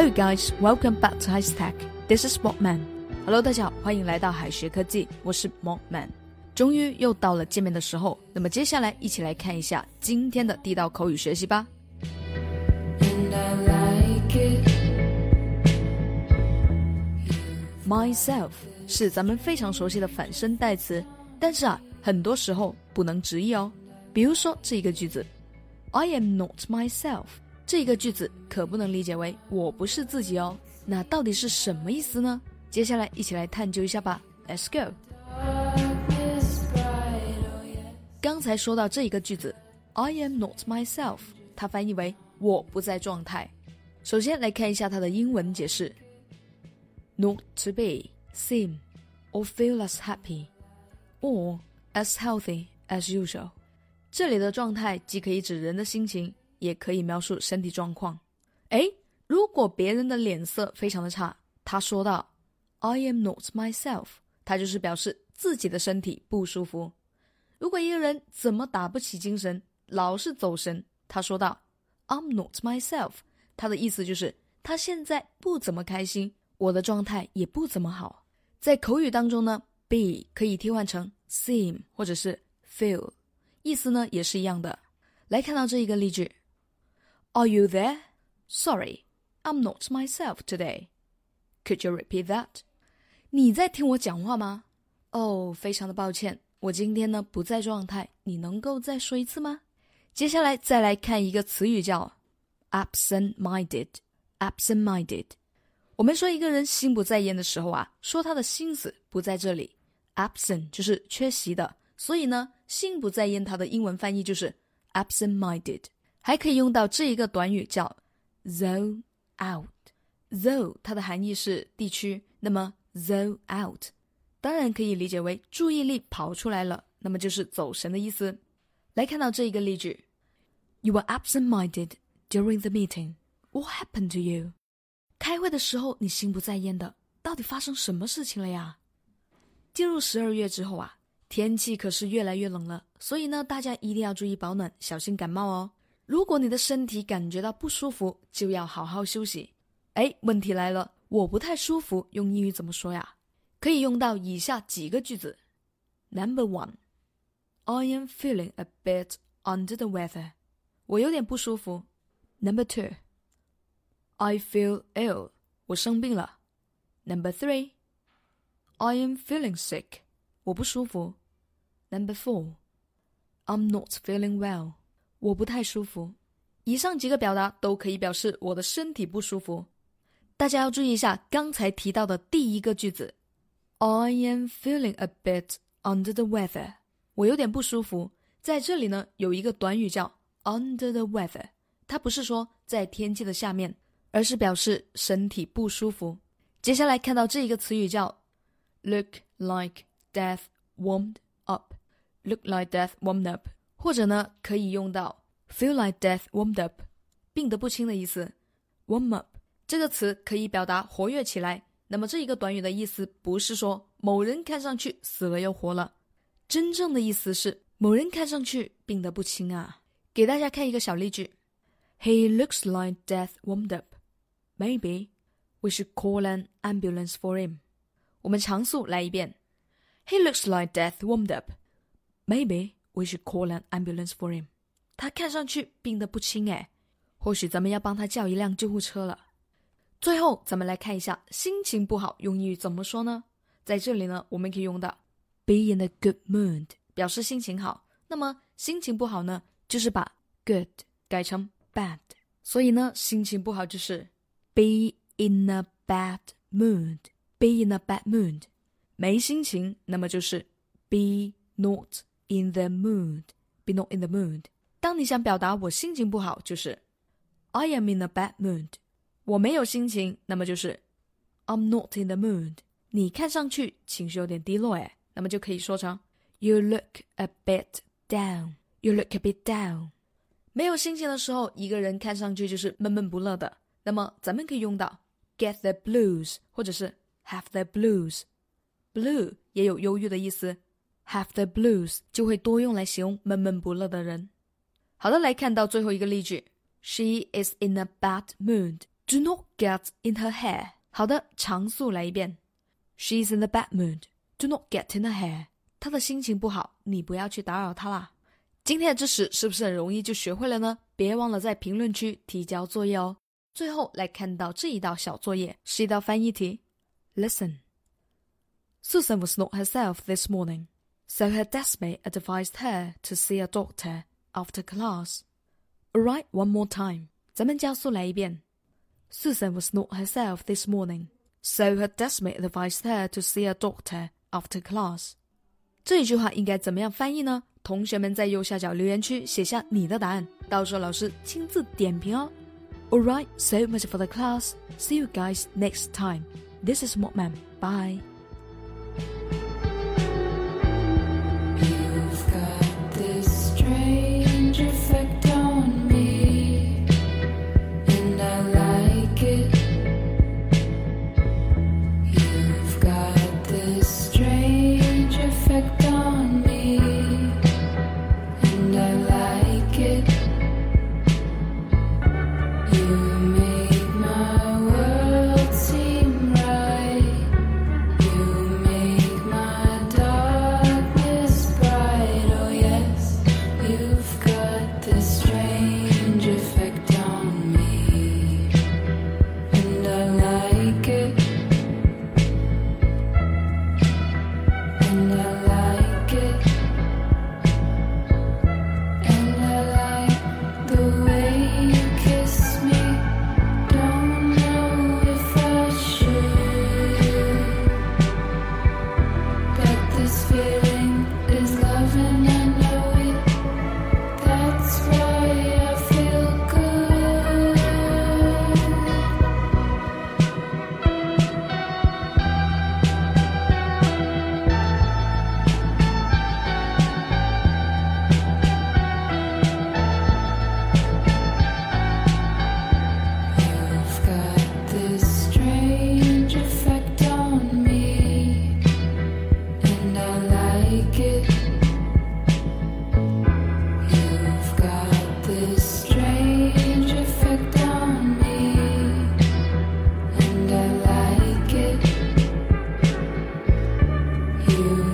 Hello, guys. Welcome back to High Tech. This is Mockman. Hello，大家好，欢迎来到海学科技，我是 Mockman。终于又到了见面的时候，那么接下来一起来看一下今天的地道口语学习吧。Myself 是咱们非常熟悉的反身代词，但是啊，很多时候不能直译哦。比如说这一个句子，I am not myself。这个句子可不能理解为我不是自己哦，那到底是什么意思呢？接下来一起来探究一下吧。Let's go。刚才说到这一个句子，I am not myself，它翻译为我不在状态。首先来看一下它的英文解释：not to be, seem, or feel as happy, or as healthy as usual。这里的状态既可以指人的心情。也可以描述身体状况。哎，如果别人的脸色非常的差，他说道 “I am not myself”，他就是表示自己的身体不舒服。如果一个人怎么打不起精神，老是走神，他说道 “I'm not myself”，他的意思就是他现在不怎么开心，我的状态也不怎么好。在口语当中呢，be 可以替换成 seem 或者是 feel，意思呢也是一样的。来看到这一个例句。Are you there? Sorry, I'm not myself today. Could you repeat that? 你在听我讲话吗？哦，非常的抱歉，我今天呢不在状态。你能够再说一次吗？接下来再来看一个词语叫 absent-minded。absent-minded，我们说一个人心不在焉的时候啊，说他的心思不在这里。absent 就是缺席的，所以呢，心不在焉，它的英文翻译就是 absent-minded。还可以用到这一个短语叫 zone out。zone 它的含义是地区，那么 zone out 当然可以理解为注意力跑出来了，那么就是走神的意思。来看到这一个例句：You were absent-minded during the meeting. What happened to you？开会的时候你心不在焉的，到底发生什么事情了呀？进入十二月之后啊，天气可是越来越冷了，所以呢，大家一定要注意保暖，小心感冒哦。如果你的身体感觉到不舒服，就要好好休息。哎，问题来了，我不太舒服，用英语怎么说呀？可以用到以下几个句子：Number one, I am feeling a bit under the weather。我有点不舒服。Number two, I feel ill。我生病了。Number three, I am feeling sick。我不舒服。Number four, I'm not feeling well。我不太舒服。以上几个表达都可以表示我的身体不舒服。大家要注意一下刚才提到的第一个句子，I am feeling a bit under the weather。我有点不舒服。在这里呢，有一个短语叫 under the weather，它不是说在天气的下面，而是表示身体不舒服。接下来看到这一个词语叫 look like death warmed up。look like death warmed up。或者呢，可以用到 feel like death warmed up，病得不轻的意思。warm up 这个词可以表达活跃起来。那么这一个短语的意思不是说某人看上去死了又活了，真正的意思是某人看上去病得不轻啊。给大家看一个小例句：He looks like death warmed up. Maybe we should call an ambulance for him. 我们常速来一遍：He looks like death warmed up. Maybe. We should call an ambulance for him。他看上去病得不轻哎，或许咱们要帮他叫一辆救护车了。最后，咱们来看一下心情不好用英语怎么说呢？在这里呢，我们可以用到 be in a good mood，表示心情好。那么心情不好呢，就是把 good 改成 bad。所以呢，心情不好就是 be in a bad mood。be in a bad mood，没心情，那么就是 be not。in the mood, be not in the mood. 当你想表达我心情不好，就是 I am in a bad mood. 我没有心情，那么就是 I'm not in the mood. 你看上去情绪有点低落，哎，那么就可以说成 You look a bit down. You look a bit down. 没有心情的时候，一个人看上去就是闷闷不乐的。那么咱们可以用到 get the blues，或者是 have the blues。blue 也有忧郁的意思。have the blues 就会多用来形容闷闷不乐的人。好的，来看到最后一个例句，She is in a bad mood. Do not get in her hair. 好的，常速来一遍，She is in a bad mood. Do not get in her hair. 她的心情不好，你不要去打扰她啦。今天的知识是不是很容易就学会了呢？别忘了在评论区提交作业哦。最后来看到这一道小作业，是一道翻译题。Listen. Susan was not herself this morning so her desmate advised her to see a doctor after class. Alright, one more time. 咱们加速来一遍. Susan was not herself this morning, so her desmate advised her to see a doctor after class. 这一句话应该怎么样翻译呢？同学们在右下角留言区写下你的答案，到时候老师亲自点评哦。Alright, so much for the class. See you guys next time. This is Motman. Bye. you.